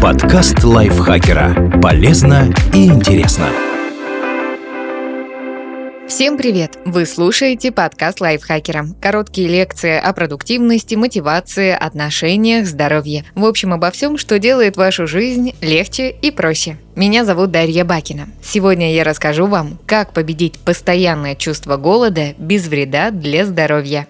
Подкаст лайфхакера. Полезно и интересно. Всем привет! Вы слушаете подкаст лайфхакера. Короткие лекции о продуктивности, мотивации, отношениях, здоровье. В общем, обо всем, что делает вашу жизнь легче и проще. Меня зовут Дарья Бакина. Сегодня я расскажу вам, как победить постоянное чувство голода без вреда для здоровья.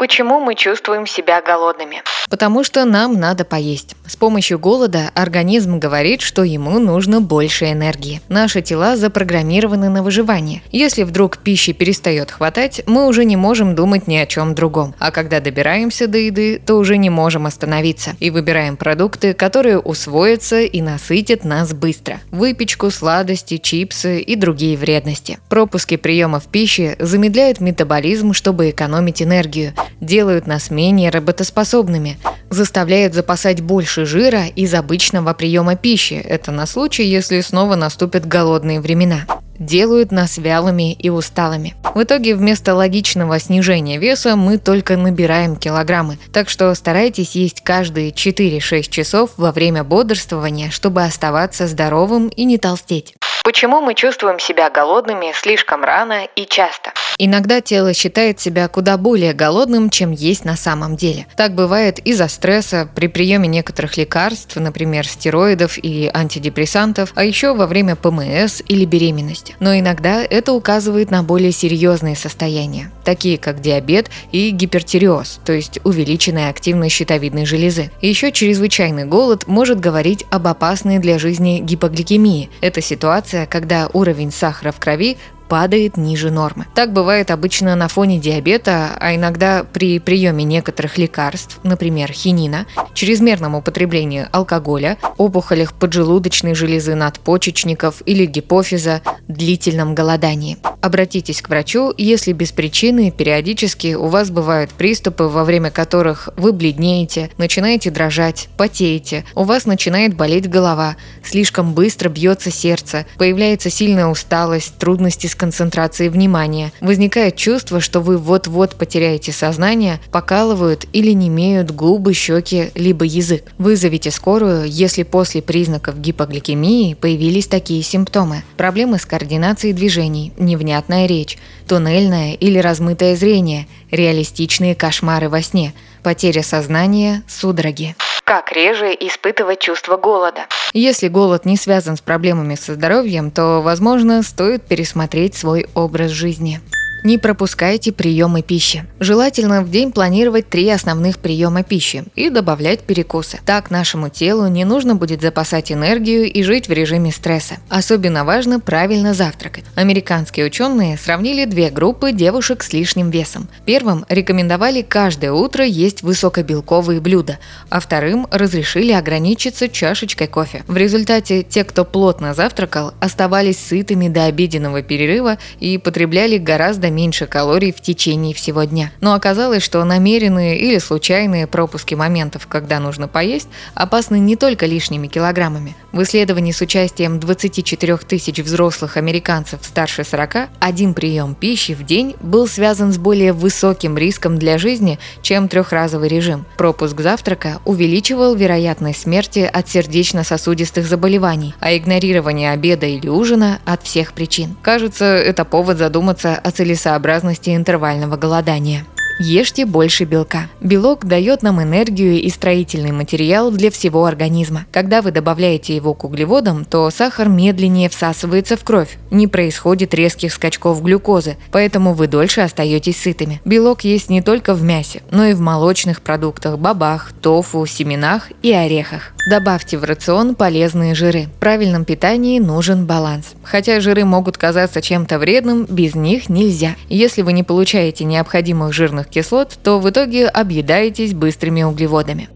Почему мы чувствуем себя голодными? Потому что нам надо поесть. С помощью голода организм говорит, что ему нужно больше энергии. Наши тела запрограммированы на выживание. Если вдруг пищи перестает хватать, мы уже не можем думать ни о чем другом. А когда добираемся до еды, то уже не можем остановиться и выбираем продукты, которые усвоятся и насытят нас быстро. Выпечку, сладости, чипсы и другие вредности. Пропуски приемов пищи замедляют метаболизм, чтобы экономить энергию делают нас менее работоспособными, заставляют запасать больше жира из обычного приема пищи. Это на случай, если снова наступят голодные времена делают нас вялыми и усталыми. В итоге вместо логичного снижения веса мы только набираем килограммы. Так что старайтесь есть каждые 4-6 часов во время бодрствования, чтобы оставаться здоровым и не толстеть. Почему мы чувствуем себя голодными слишком рано и часто? Иногда тело считает себя куда более голодным, чем есть на самом деле. Так бывает из-за стресса, при приеме некоторых лекарств, например, стероидов и антидепрессантов, а еще во время ПМС или беременности. Но иногда это указывает на более серьезные состояния, такие как диабет и гипертиреоз, то есть увеличенная активность щитовидной железы. Еще чрезвычайный голод может говорить об опасной для жизни гипогликемии. Это ситуация, когда уровень сахара в крови падает ниже нормы. Так бывает обычно на фоне диабета, а иногда при приеме некоторых лекарств, например, хинина, чрезмерном употреблении алкоголя, опухолях поджелудочной железы надпочечников или гипофиза, длительном голодании. Обратитесь к врачу, если без причины периодически у вас бывают приступы, во время которых вы бледнеете, начинаете дрожать, потеете, у вас начинает болеть голова, слишком быстро бьется сердце, появляется сильная усталость, трудности с концентрацией внимания. Возникает чувство, что вы вот-вот потеряете сознание, покалывают или немеют губы, щеки, либо язык. Вызовите скорую, если после признаков гипогликемии появились такие симптомы. Проблемы с координацией движений, невнятная речь, туннельное или размытое зрение, реалистичные кошмары во сне, потеря сознания, судороги. Как реже испытывать чувство голода? Если голод не связан с проблемами со здоровьем, то, возможно, стоит пересмотреть свой образ жизни. Не пропускайте приемы пищи. Желательно в день планировать три основных приема пищи и добавлять перекусы. Так нашему телу не нужно будет запасать энергию и жить в режиме стресса. Особенно важно правильно завтракать. Американские ученые сравнили две группы девушек с лишним весом. Первым рекомендовали каждое утро есть высокобелковые блюда, а вторым разрешили ограничиться чашечкой кофе. В результате те, кто плотно завтракал, оставались сытыми до обеденного перерыва и потребляли гораздо меньше калорий в течение всего дня. Но оказалось, что намеренные или случайные пропуски моментов, когда нужно поесть, опасны не только лишними килограммами. В исследовании с участием 24 тысяч взрослых американцев старше 40 один прием пищи в день был связан с более высоким риском для жизни, чем трехразовый режим. Пропуск завтрака увеличивал вероятность смерти от сердечно-сосудистых заболеваний, а игнорирование обеда или ужина от всех причин. Кажется, это повод задуматься о целесообразности целесообразности интервального голодания. Ешьте больше белка. Белок дает нам энергию и строительный материал для всего организма. Когда вы добавляете его к углеводам, то сахар медленнее всасывается в кровь. Не происходит резких скачков глюкозы, поэтому вы дольше остаетесь сытыми. Белок есть не только в мясе, но и в молочных продуктах, бобах, тофу, семенах и орехах. Добавьте в рацион полезные жиры. В правильном питании нужен баланс. Хотя жиры могут казаться чем-то вредным, без них нельзя. Если вы не получаете необходимых жирных кислот, то в итоге объедаетесь быстрыми углеводами.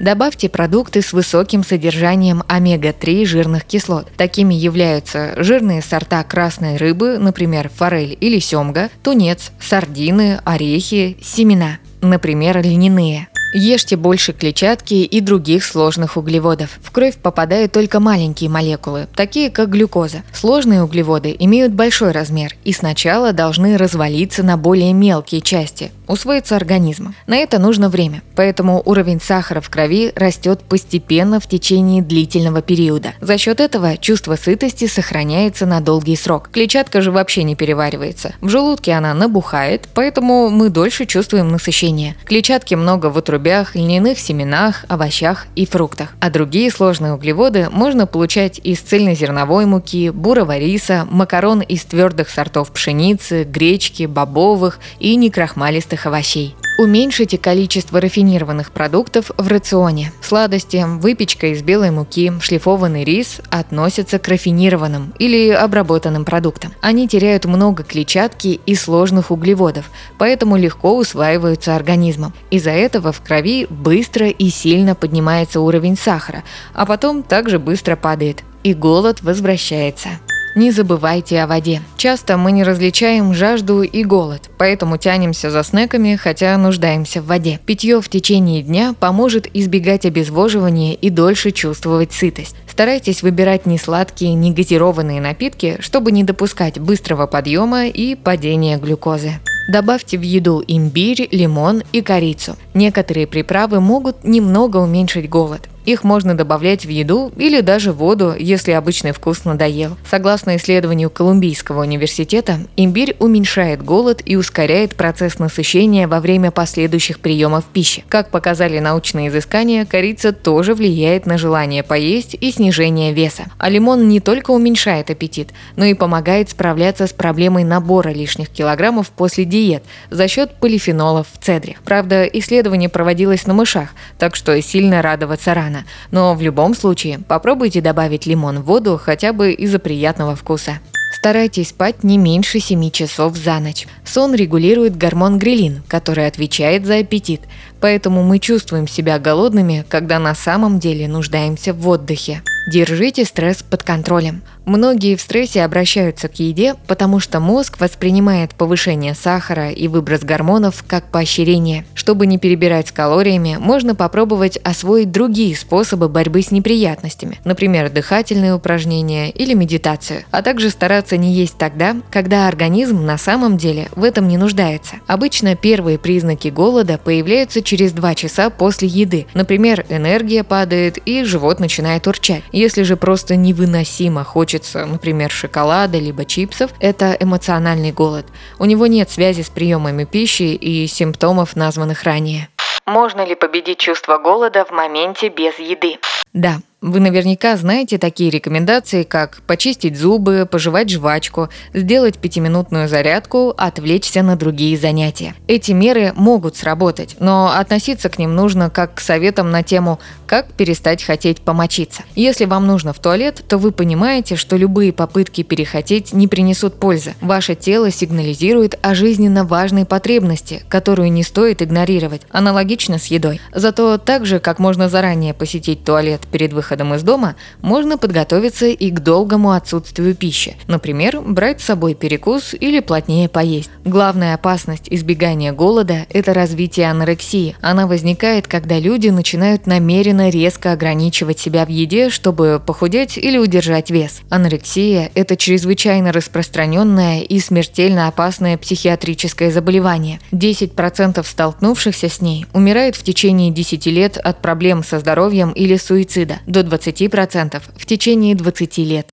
Добавьте продукты с высоким содержанием омега-3 жирных кислот. Такими являются жирные сорта красной рыбы, например, форель или семга, тунец, сардины, орехи, семена, например, льняные. Ешьте больше клетчатки и других сложных углеводов. В кровь попадают только маленькие молекулы, такие как глюкоза. Сложные углеводы имеют большой размер и сначала должны развалиться на более мелкие части, усвоиться организмом. На это нужно время, поэтому уровень сахара в крови растет постепенно в течение длительного периода. За счет этого чувство сытости сохраняется на долгий срок. Клетчатка же вообще не переваривается. В желудке она набухает, поэтому мы дольше чувствуем насыщение. Клетчатки много в утробе отрубях, льняных семенах, овощах и фруктах. А другие сложные углеводы можно получать из цельнозерновой муки, бурого риса, макарон из твердых сортов пшеницы, гречки, бобовых и некрахмалистых овощей. Уменьшите количество рафинированных продуктов в рационе. Сладости, выпечка из белой муки, шлифованный рис относятся к рафинированным или обработанным продуктам. Они теряют много клетчатки и сложных углеводов, поэтому легко усваиваются организмом. Из-за этого в крови быстро и сильно поднимается уровень сахара, а потом также быстро падает, и голод возвращается. Не забывайте о воде. Часто мы не различаем жажду и голод, поэтому тянемся за снеками, хотя нуждаемся в воде. Питье в течение дня поможет избегать обезвоживания и дольше чувствовать сытость. Старайтесь выбирать не сладкие, не газированные напитки, чтобы не допускать быстрого подъема и падения глюкозы. Добавьте в еду имбирь, лимон и корицу. Некоторые приправы могут немного уменьшить голод. Их можно добавлять в еду или даже воду, если обычный вкус надоел. Согласно исследованию Колумбийского университета, имбирь уменьшает голод и ускоряет процесс насыщения во время последующих приемов пищи. Как показали научные изыскания, корица тоже влияет на желание поесть и снижение веса. А лимон не только уменьшает аппетит, но и помогает справляться с проблемой набора лишних килограммов после диет за счет полифенолов в цедре. Правда, исследование проводилось на мышах, так что сильно радоваться рано рано, но в любом случае попробуйте добавить лимон в воду хотя бы из-за приятного вкуса. Старайтесь спать не меньше 7 часов за ночь. Сон регулирует гормон грелин, который отвечает за аппетит, поэтому мы чувствуем себя голодными, когда на самом деле нуждаемся в отдыхе. Держите стресс под контролем. Многие в стрессе обращаются к еде, потому что мозг воспринимает повышение сахара и выброс гормонов как поощрение. Чтобы не перебирать с калориями, можно попробовать освоить другие способы борьбы с неприятностями, например, дыхательные упражнения или медитацию, а также стараться не есть тогда, когда организм на самом деле в этом не нуждается. Обычно первые признаки голода появляются через 2 часа после еды. Например, энергия падает и живот начинает урчать. Если же просто невыносимо хочется например, шоколада либо чипсов, это эмоциональный голод. У него нет связи с приемами пищи и симптомов, названных ранее. Можно ли победить чувство голода в моменте без еды? Да, вы наверняка знаете такие рекомендации, как почистить зубы, пожевать жвачку, сделать пятиминутную зарядку, отвлечься на другие занятия. Эти меры могут сработать, но относиться к ним нужно как к советам на тему «как перестать хотеть помочиться». Если вам нужно в туалет, то вы понимаете, что любые попытки перехотеть не принесут пользы. Ваше тело сигнализирует о жизненно важной потребности, которую не стоит игнорировать. Аналогично с едой. Зато так же, как можно заранее посетить туалет перед выходом выходом из дома можно подготовиться и к долгому отсутствию пищи. Например, брать с собой перекус или плотнее поесть. Главная опасность избегания голода – это развитие анорексии. Она возникает, когда люди начинают намеренно резко ограничивать себя в еде, чтобы похудеть или удержать вес. Анорексия – это чрезвычайно распространенное и смертельно опасное психиатрическое заболевание. 10% столкнувшихся с ней умирают в течение 10 лет от проблем со здоровьем или суицида. До до 20% в течение 20 лет.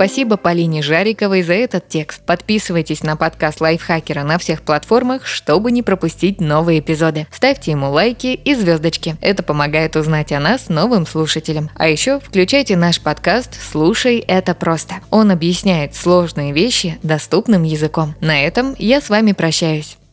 Спасибо Полине Жариковой за этот текст. Подписывайтесь на подкаст Лайфхакера на всех платформах, чтобы не пропустить новые эпизоды. Ставьте ему лайки и звездочки. Это помогает узнать о нас новым слушателям. А еще включайте наш подкаст «Слушай, это просто». Он объясняет сложные вещи доступным языком. На этом я с вами прощаюсь.